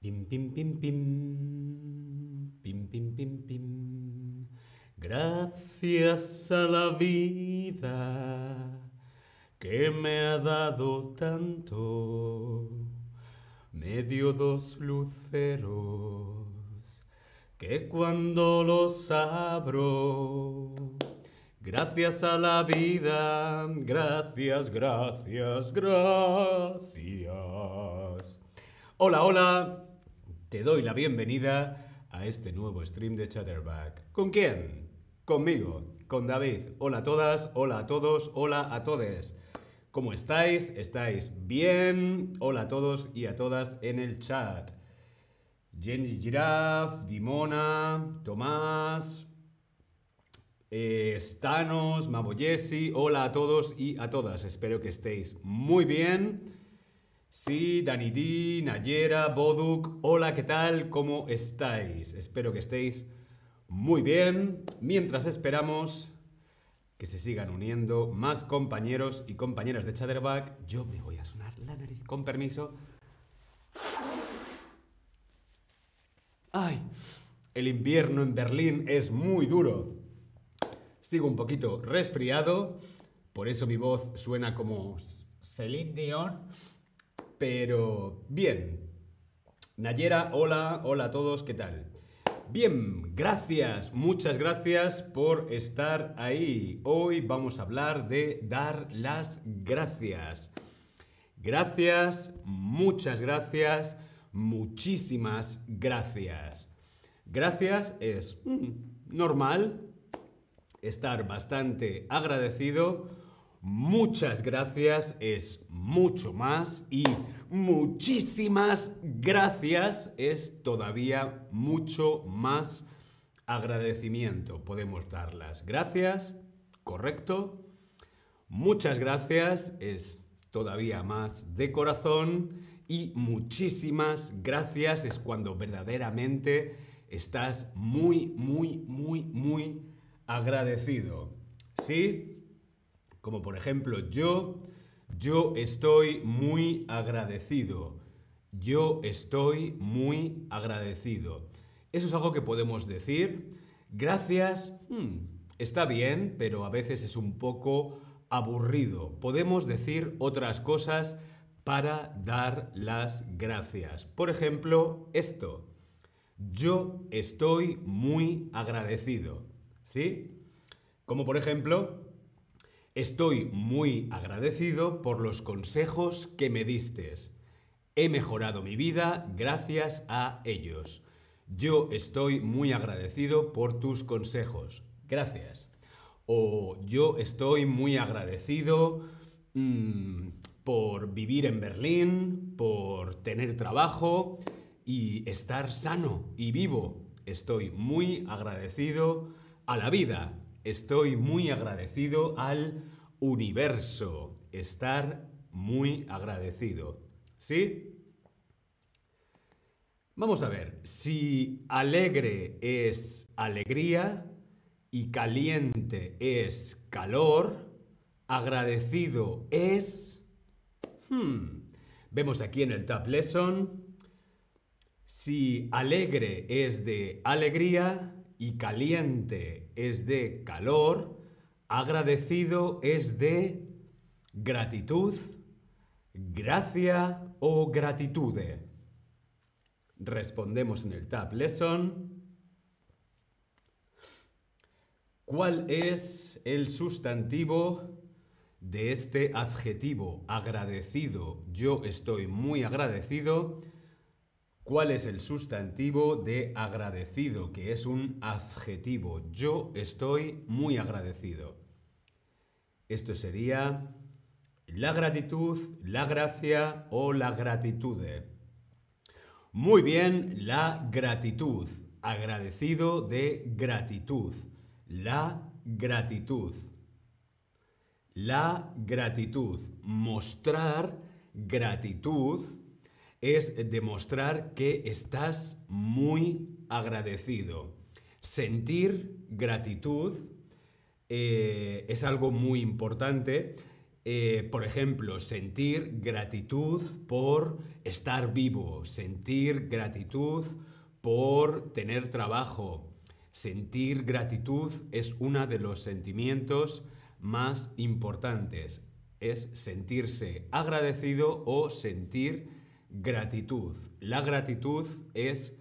Pim, pim, pim, pim. Pim, pim, pim, pim. Gracias a la vida que me ha dado tanto. Me dio dos luceros que cuando los abro, gracias a la vida, gracias, gracias, gracias. Hola, hola, te doy la bienvenida a este nuevo stream de Chatterback. ¿Con quién? Conmigo, con David. Hola a todas, hola a todos, hola a todes. ¿Cómo estáis? ¿Estáis bien? Hola a todos y a todas en el chat. Jenny Giraffe, Dimona, Tomás, eh, Stanos, Mabo Jesse, hola a todos y a todas. Espero que estéis muy bien. Sí, Dani D, Nayera, Boduk, hola, ¿qué tal? ¿Cómo estáis? Espero que estéis muy bien. Mientras esperamos que se sigan uniendo más compañeros y compañeras de Chatterback, yo me voy a sonar la nariz, con permiso. ¡Ay! El invierno en Berlín es muy duro. Sigo un poquito resfriado, por eso mi voz suena como Celine Dion. Pero bien. Nayera, hola, hola a todos, ¿qué tal? Bien, gracias, muchas gracias por estar ahí. Hoy vamos a hablar de dar las gracias. Gracias, muchas gracias muchísimas gracias. Gracias es mm, normal, estar bastante agradecido. Muchas gracias es mucho más y muchísimas gracias es todavía mucho más agradecimiento. Podemos dar las gracias, correcto. Muchas gracias es todavía más de corazón y muchísimas gracias es cuando verdaderamente estás muy, muy, muy, muy agradecido. ¿Sí? Como por ejemplo yo, yo estoy muy agradecido. Yo estoy muy agradecido. Eso es algo que podemos decir. Gracias, hmm, está bien, pero a veces es un poco aburrido. Podemos decir otras cosas para dar las gracias. Por ejemplo, esto. Yo estoy muy agradecido. ¿Sí? Como por ejemplo, estoy muy agradecido por los consejos que me diste. He mejorado mi vida gracias a ellos. Yo estoy muy agradecido por tus consejos. Gracias. O yo estoy muy agradecido mmm, por vivir en Berlín, por tener trabajo y estar sano y vivo. Estoy muy agradecido a la vida. Estoy muy agradecido al universo. Estar muy agradecido. ¿Sí? Vamos a ver, si alegre es alegría y caliente es calor, agradecido es Hmm. Vemos aquí en el Tab Lesson si alegre es de alegría y caliente es de calor, agradecido es de gratitud, gracia o gratitude. Respondemos en el Tab Lesson. ¿Cuál es el sustantivo de este adjetivo agradecido, yo estoy muy agradecido, ¿cuál es el sustantivo de agradecido, que es un adjetivo? Yo estoy muy agradecido. Esto sería la gratitud, la gracia o la gratitud. Muy bien, la gratitud. Agradecido de gratitud. La gratitud. La gratitud. Mostrar gratitud es demostrar que estás muy agradecido. Sentir gratitud eh, es algo muy importante Eh, por ejemplo, sentir gratitud por estar vivo, sentir gratitud por tener trabajo. Sentir gratitud es uno de los sentimientos más importantes. Es sentirse agradecido o sentir gratitud. La gratitud es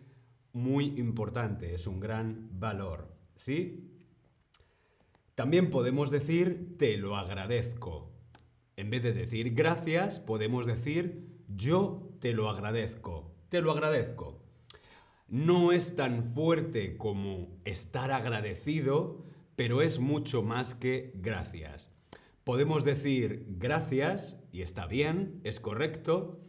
muy importante, es un gran valor. ¿Sí? También podemos decir te lo agradezco. En vez de decir gracias, podemos decir yo te lo agradezco. Te lo agradezco. No es tan fuerte como estar agradecido, pero es mucho más que gracias. Podemos decir gracias, y está bien, es correcto.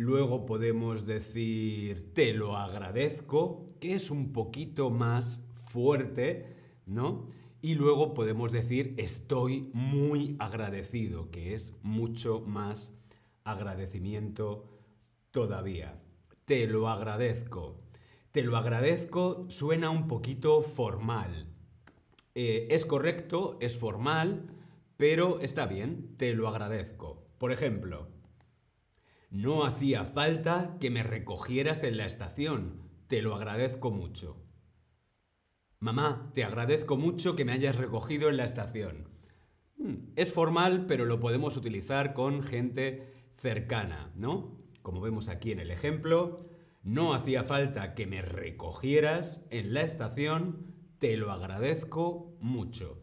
Luego podemos decir te lo agradezco, que es un poquito más fuerte, ¿no? Y luego podemos decir estoy muy agradecido, que es mucho más agradecimiento todavía. Te lo agradezco. Te lo agradezco suena un poquito formal. Eh, es correcto, es formal, pero está bien, te lo agradezco. Por ejemplo, no hacía falta que me recogieras en la estación, te lo agradezco mucho. Mamá, te agradezco mucho que me hayas recogido en la estación. Hmm, es formal, pero lo podemos utilizar con gente cercana, ¿no? Como vemos aquí en el ejemplo, no hacía falta que me recogieras en la estación, te lo agradezco mucho.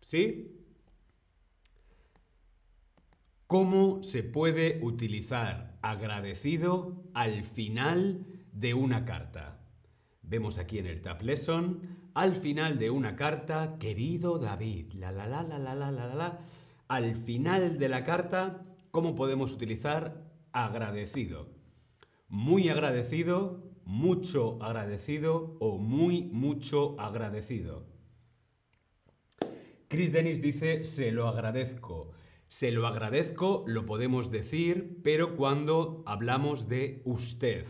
¿Sí? ¿Cómo se puede utilizar agradecido al final de una carta? Vemos aquí en el Tab Lesson, al final de una carta, querido David, la la la la la la la la, al final de la carta, ¿cómo podemos utilizar agradecido? Muy agradecido, mucho agradecido o muy mucho agradecido. Chris Dennis dice, se lo agradezco. Se lo agradezco lo podemos decir, pero cuando hablamos de usted.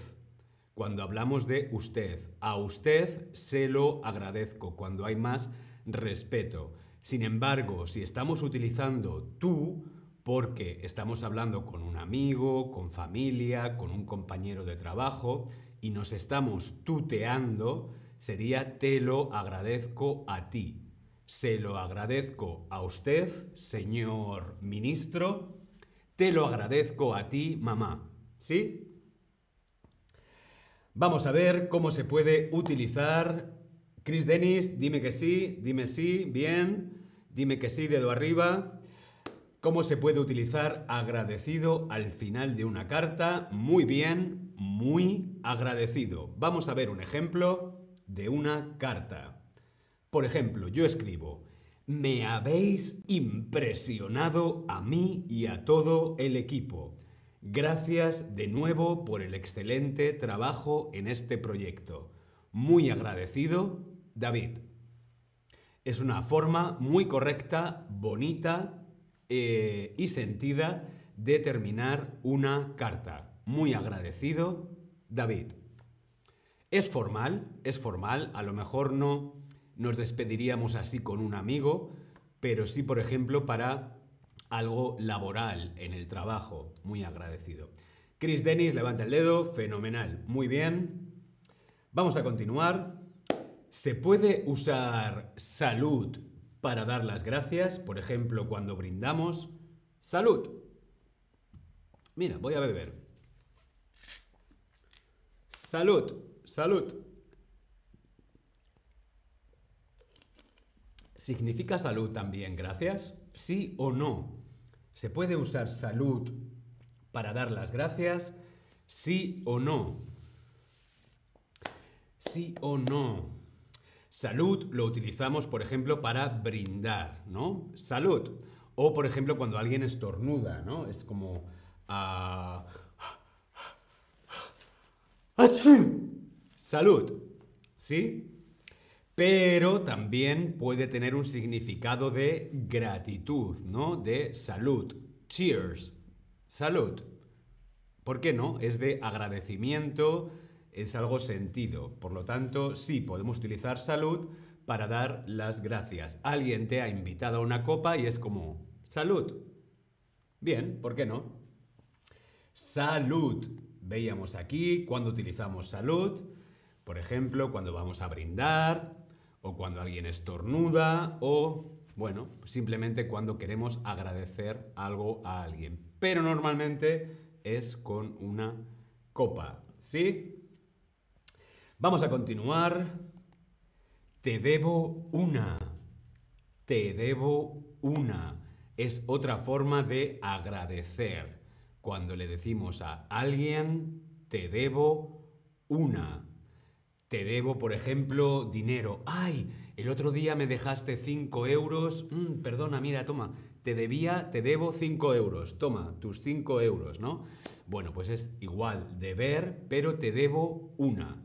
Cuando hablamos de usted, a usted se lo agradezco, cuando hay más respeto. Sin embargo, si estamos utilizando tú, porque estamos hablando con un amigo, con familia, con un compañero de trabajo, y nos estamos tuteando, sería te lo agradezco a ti. Se lo agradezco a usted, señor ministro. Te lo agradezco a ti, mamá. ¿Sí? Vamos a ver cómo se puede utilizar. Chris Dennis, dime que sí, dime sí, bien, dime que sí, dedo arriba. ¿Cómo se puede utilizar agradecido al final de una carta? Muy bien, muy agradecido. Vamos a ver un ejemplo de una carta. Por ejemplo, yo escribo, me habéis impresionado a mí y a todo el equipo. Gracias de nuevo por el excelente trabajo en este proyecto. Muy agradecido, David. Es una forma muy correcta, bonita eh, y sentida de terminar una carta. Muy agradecido, David. Es formal, es formal, a lo mejor no nos despediríamos así con un amigo, pero sí, por ejemplo, para algo laboral en el trabajo. Muy agradecido. Chris Dennis, levanta el dedo, fenomenal. Muy bien. Vamos a continuar. ¿Se puede usar salud para dar las gracias? Por ejemplo, cuando brindamos. Salud. Mira, voy a beber. Salud, salud. ¿Significa salud también gracias? ¿Sí o no? ¿Se puede usar salud para dar las gracias? ¿Sí o no? ¿Sí o no? Salud lo utilizamos, por ejemplo, para brindar, ¿no? Salud. O, por ejemplo, cuando alguien estornuda, ¿no? Es como... Uh, salud. ¿Sí? Pero también puede tener un significado de gratitud, ¿no? De salud. Cheers. Salud. ¿Por qué no? Es de agradecimiento, es algo sentido. Por lo tanto, sí, podemos utilizar salud para dar las gracias. Alguien te ha invitado a una copa y es como, salud. Bien, ¿por qué no? Salud. Veíamos aquí cuando utilizamos salud. Por ejemplo, cuando vamos a brindar, o cuando alguien estornuda, o, bueno, simplemente cuando queremos agradecer algo a alguien. Pero normalmente es con una copa, ¿sí? Vamos a continuar. Te debo una. Te debo una. Es otra forma de agradecer. Cuando le decimos a alguien, te debo una. Te debo, por ejemplo, dinero. ¡Ay! El otro día me dejaste 5 euros. Mm, perdona, mira, toma. Te debía, te debo 5 euros. Toma, tus 5 euros, ¿no? Bueno, pues es igual, deber, pero te debo una.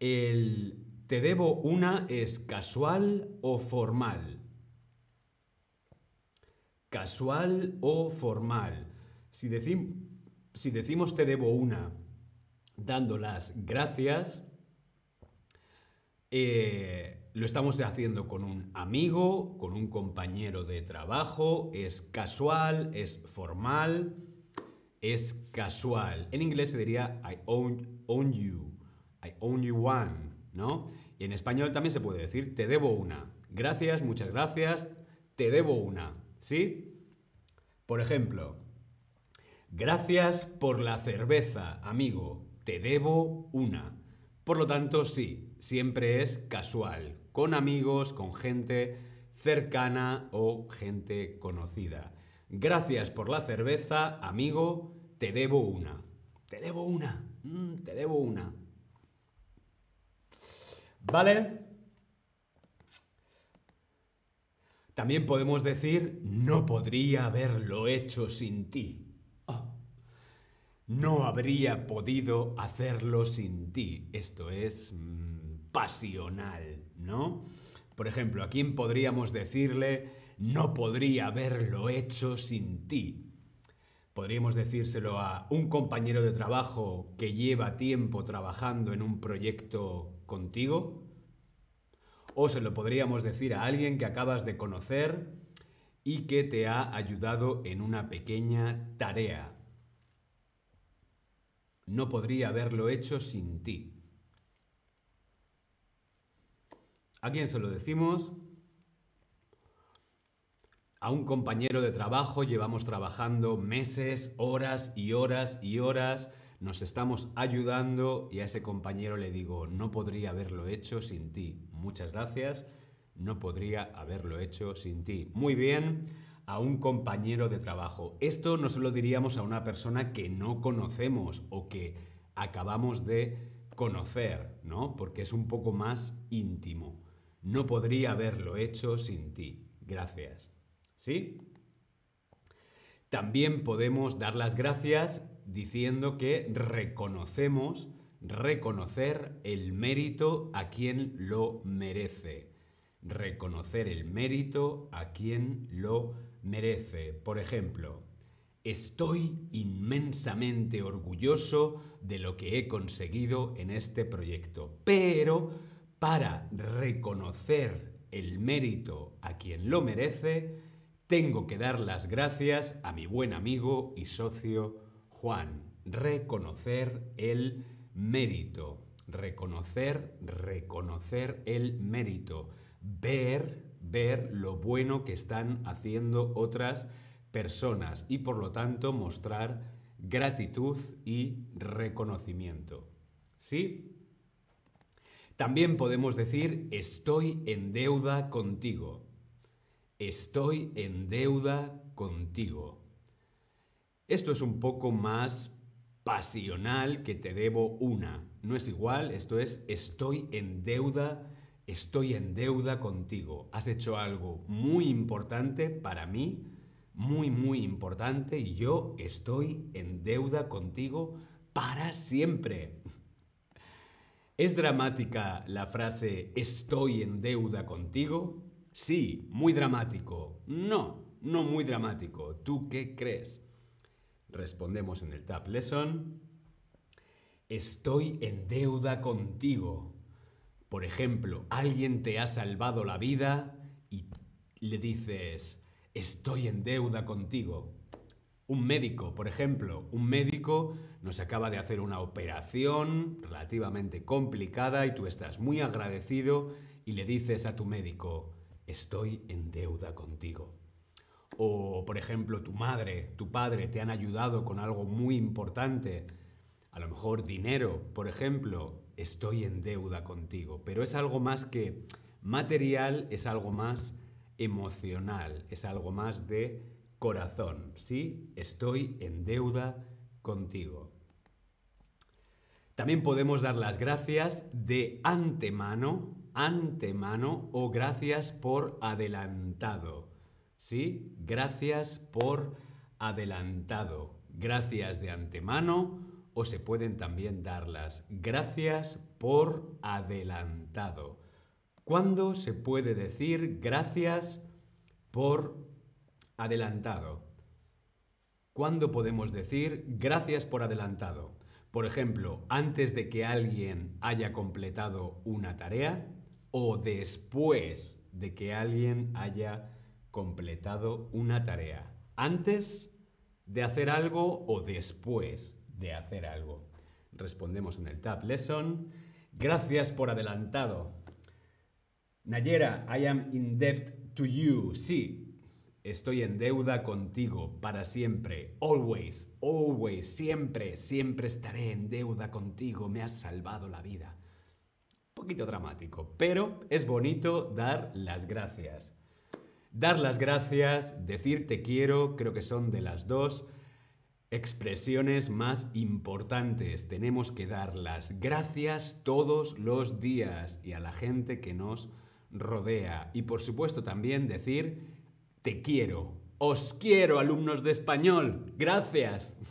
El te debo una es casual o formal. Casual o formal. Si, si decimos te debo una dando las gracias, eh, lo estamos haciendo con un amigo, con un compañero de trabajo, es casual, es formal, es casual. En inglés se diría I own, own you, I own you one, ¿no? Y en español también se puede decir te debo una. Gracias, muchas gracias, te debo una, ¿sí? Por ejemplo, gracias por la cerveza, amigo, te debo una. Por lo tanto, sí, siempre es casual, con amigos, con gente cercana o gente conocida. Gracias por la cerveza, amigo, te debo una. Te debo una, mm, te debo una. ¿Vale? También podemos decir, no podría haberlo hecho sin ti. Ah. no habría podido hacerlo sin ti. Esto es mm, pasional, ¿no? Por ejemplo, ¿a quién podríamos decirle, no podría haberlo hecho sin ti? Podríamos decírselo a un compañero de trabajo que lleva tiempo trabajando en un proyecto contigo? ¿O se lo podríamos decir a alguien que acabas de conocer y que te ha ayudado en una pequeña tarea? No podría haberlo hecho sin ti. ¿A quién se lo decimos? A un compañero de trabajo llevamos trabajando meses, horas y horas y horas nos estamos ayudando y a ese compañero le digo, no podría haberlo hecho sin ti. Muchas gracias, no podría haberlo hecho sin ti. Muy bien, a un compañero de trabajo. Esto no se lo diríamos a una persona que no conocemos o que acabamos de conocer, ¿no? Porque es un poco más íntimo. No podría haberlo hecho sin ti. Gracias. ¿Sí? También podemos dar las gracias diciendo que reconocemos, reconocer el mérito a quien lo merece. Reconocer el mérito a quien lo merece. Por ejemplo, estoy inmensamente orgulloso de lo que he conseguido en este proyecto, pero para reconocer el mérito a quien lo merece, tengo que dar las gracias a mi buen amigo y socio Juan, reconocer el mérito. Reconocer, reconocer el mérito. Ver, ver lo bueno que están haciendo otras personas y por lo tanto mostrar gratitud y reconocimiento. ¿Sí? También podemos decir estoy en deuda contigo. Estoy en deuda contigo. Esto es un poco más pasional que te debo una. No es igual, esto es estoy en deuda, estoy en deuda contigo. Has hecho algo muy importante para mí, muy, muy importante, y yo estoy en deuda contigo para siempre. ¿Es dramática la frase estoy en deuda contigo? Sí, muy dramático. No, no muy dramático. ¿Tú qué crees? Respondemos en el Tab Lesson. Estoy en deuda contigo. Por ejemplo, alguien te ha salvado la vida y le dices, estoy en deuda contigo. Un médico, por ejemplo, un médico nos acaba de hacer una operación relativamente complicada y tú estás muy agradecido y le dices a tu médico, estoy en deuda contigo. O, por ejemplo, tu madre, tu padre te han ayudado con algo muy importante, a lo mejor dinero, por ejemplo, estoy en deuda contigo, pero es algo más que material, es algo más emocional, es algo más de corazón, ¿sí? Estoy en deuda contigo. También podemos dar las gracias de antemano, antemano o gracias por adelantado. ¿Sí? Gracias por adelantado. Gracias de antemano o se pueden también dar las gracias por adelantado. ¿Cuándo se puede decir gracias por adelantado. ¿Cuándo podemos decir gracias por adelantado? Por ejemplo, antes de que alguien haya completado una tarea o después de que alguien haya completado una tarea. Antes de hacer algo o después de hacer algo. Respondemos en el Tab Lesson. Gracias por adelantado. Nayera, I am in debt to you. Sí, Estoy en deuda contigo para siempre. Always, always, siempre, siempre estaré en deuda contigo. Me has salvado la vida. Un poquito dramático, pero es bonito dar las gracias. Dar las gracias, decir te quiero, creo que son de las dos expresiones más importantes. Tenemos que dar las gracias todos los días y a la gente que nos rodea. Y por supuesto también decir te quiero. Os quiero, alumnos de español. Gracias.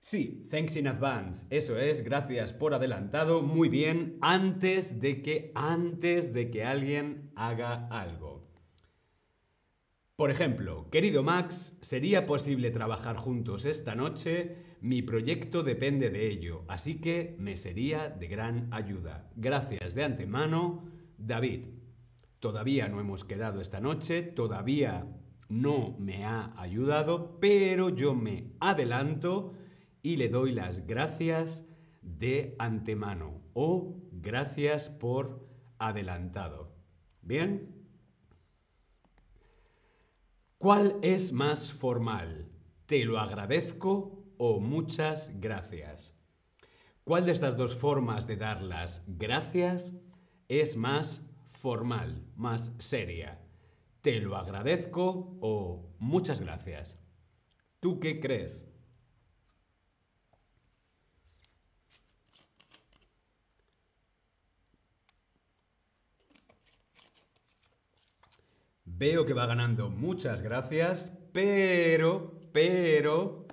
Sí, thanks in advance. Eso es, gracias por adelantado. Muy bien, antes de que antes de que alguien haga algo. Por ejemplo, querido Max, ¿sería posible trabajar juntos esta noche? Mi proyecto depende de ello, así que me sería de gran ayuda. Gracias de antemano, David. Todavía no hemos quedado esta noche, todavía no me ha ayudado, pero yo me adelanto y le doy las gracias de antemano o gracias por adelantado. ¿Bien? ¿Cuál es más formal? ¿Te lo agradezco o muchas gracias? ¿Cuál de estas dos formas de dar las gracias es más formal, más seria. Te lo agradezco o muchas gracias. ¿Tú qué crees? Veo que va ganando muchas gracias, pero, pero,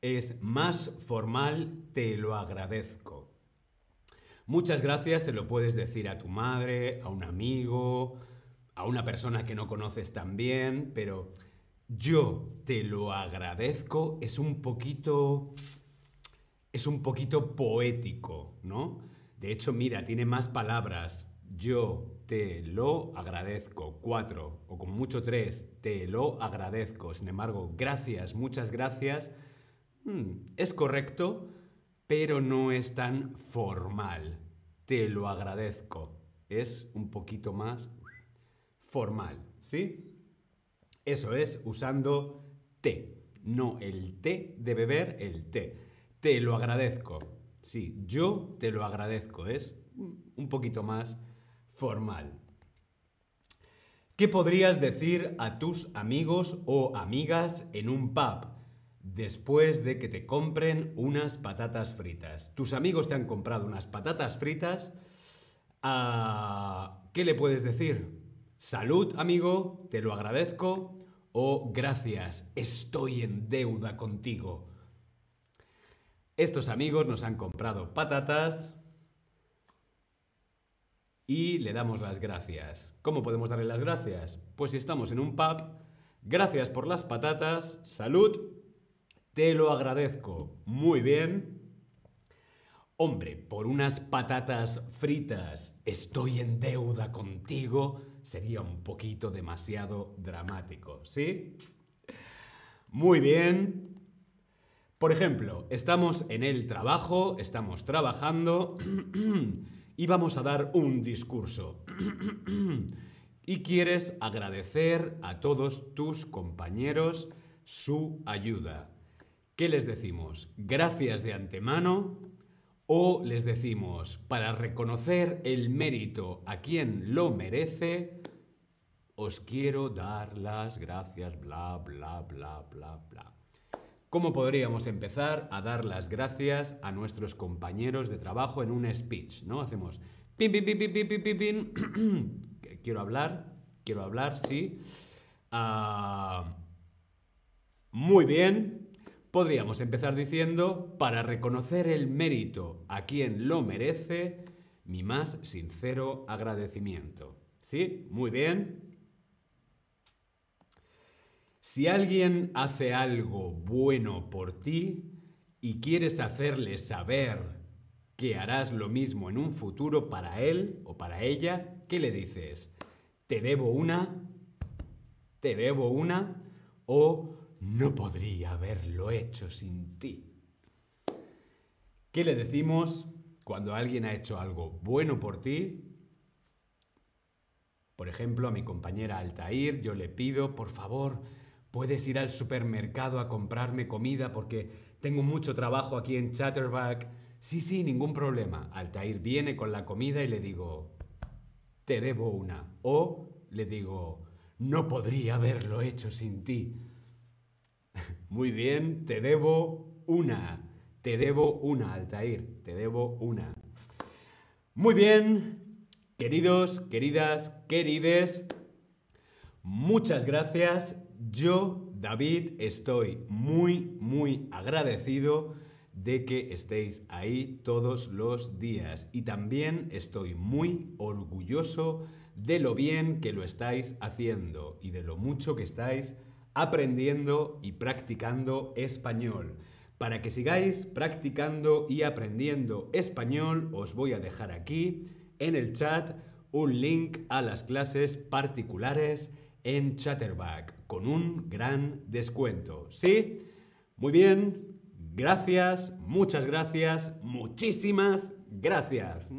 es más formal, te lo agradezco. Muchas gracias se lo puedes decir a tu madre, a un amigo, a una persona que no conoces tan bien, pero yo te lo agradezco es un poquito es un poquito poético, ¿no? De hecho, mira, tiene más palabras. Yo te lo agradezco. Cuatro, o con mucho tres, te lo agradezco. Sin embargo, gracias, muchas gracias. Hmm, es correcto, pero no es tan formal. Te lo agradezco. Es un poquito más formal, ¿sí? Eso es usando te, no el té de beber, el té. Te lo agradezco. Sí, yo te lo agradezco. Es un poquito más formal. ¿Qué podrías decir a tus amigos o amigas en un pub? Después de que te compren unas patatas fritas. Tus amigos te han comprado unas patatas fritas. Ah, ¿Qué le puedes decir? Salud, amigo, te lo agradezco. O gracias, estoy en deuda contigo. Estos amigos nos han comprado patatas y le damos las gracias. ¿Cómo podemos darle las gracias? Pues si estamos en un pub, gracias por las patatas, salud te lo agradezco. Muy bien. Hombre, por unas patatas fritas estoy en deuda contigo sería un poquito demasiado dramático, ¿sí? Muy bien. Por ejemplo, estamos en el trabajo, estamos trabajando y vamos a dar un discurso. y quieres agradecer a todos tus compañeros su ayuda. ¿Qué les decimos? Gracias de antemano o les decimos, para reconocer el mérito a quien lo merece, os quiero dar las gracias, bla, bla, bla, bla, bla. ¿Cómo podríamos empezar a dar las gracias a nuestros compañeros de trabajo en un speech? ¿No? Hacemos Quiero hablar, quiero hablar, sí. Ah, muy bien. Podríamos empezar diciendo, para reconocer el mérito a quien lo merece, mi más sincero agradecimiento. ¿Sí? Muy bien. Si alguien hace algo bueno por ti y quieres hacerle saber que harás lo mismo en un futuro para él o para ella, ¿qué le dices? ¿Te debo una? ¿Te debo una? ¿O no podría haberlo hecho sin ti. ¿Qué le decimos cuando alguien ha hecho algo bueno por ti? Por ejemplo, a mi compañera Altair yo le pido, por favor, puedes ir al supermercado a comprarme comida porque tengo mucho trabajo aquí en Chatterback. Sí, sí, ningún problema. Altair viene con la comida y le digo, te debo una. O le digo, no podría haberlo hecho sin ti. Muy bien, te debo una. Te debo una, Altair. Te debo una. Muy bien, queridos, queridas, querides. Muchas gracias. Yo, David, estoy muy, muy agradecido de que estéis ahí todos los días. Y también estoy muy orgulloso de lo bien que lo estáis haciendo y de lo mucho que estáis aprendiendo y practicando español. Para que sigáis practicando y aprendiendo español, os voy a dejar aquí en el chat un link a las clases particulares en Chatterback con un gran descuento. ¿Sí? Muy bien. Gracias, muchas gracias, muchísimas gracias.